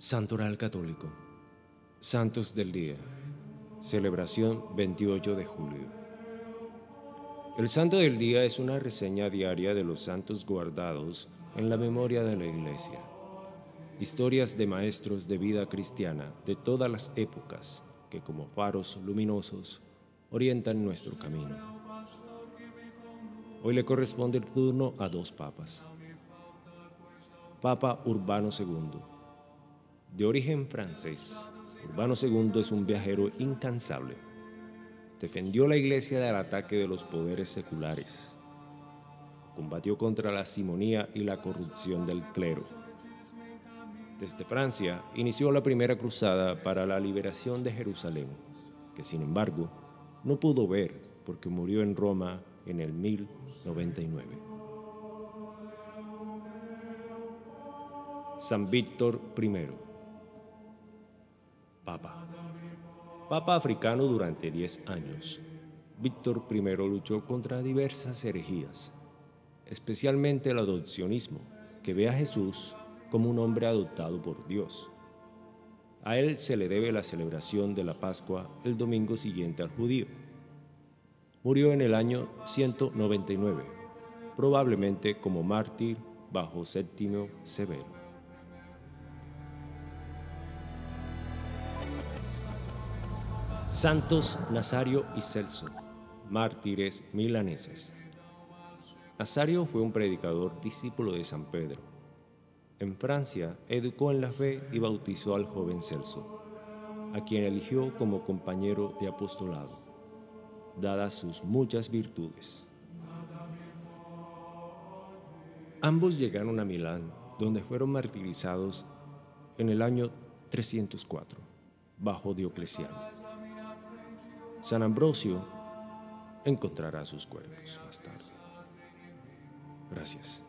Santoral Católico. Santos del Día. Celebración 28 de julio. El Santo del Día es una reseña diaria de los santos guardados en la memoria de la Iglesia. Historias de maestros de vida cristiana de todas las épocas que como faros luminosos orientan nuestro camino. Hoy le corresponde el turno a dos papas. Papa Urbano II de origen francés, Urbano II es un viajero incansable. Defendió la iglesia del ataque de los poderes seculares. Combatió contra la simonía y la corrupción del clero. Desde Francia inició la primera cruzada para la liberación de Jerusalén, que sin embargo no pudo ver porque murió en Roma en el 1099. San Víctor I Papa. Papa africano durante 10 años. Víctor I luchó contra diversas herejías, especialmente el adopcionismo, que ve a Jesús como un hombre adoptado por Dios. A él se le debe la celebración de la Pascua el domingo siguiente al judío. Murió en el año 199, probablemente como mártir bajo Séptimo Severo. Santos Nazario y Celso, mártires milaneses. Nazario fue un predicador discípulo de San Pedro. En Francia educó en la fe y bautizó al joven Celso, a quien eligió como compañero de apostolado, dadas sus muchas virtudes. Ambos llegaron a Milán, donde fueron martirizados en el año 304, bajo Diocleciano. San Ambrosio encontrará sus cuerpos más tarde. Gracias.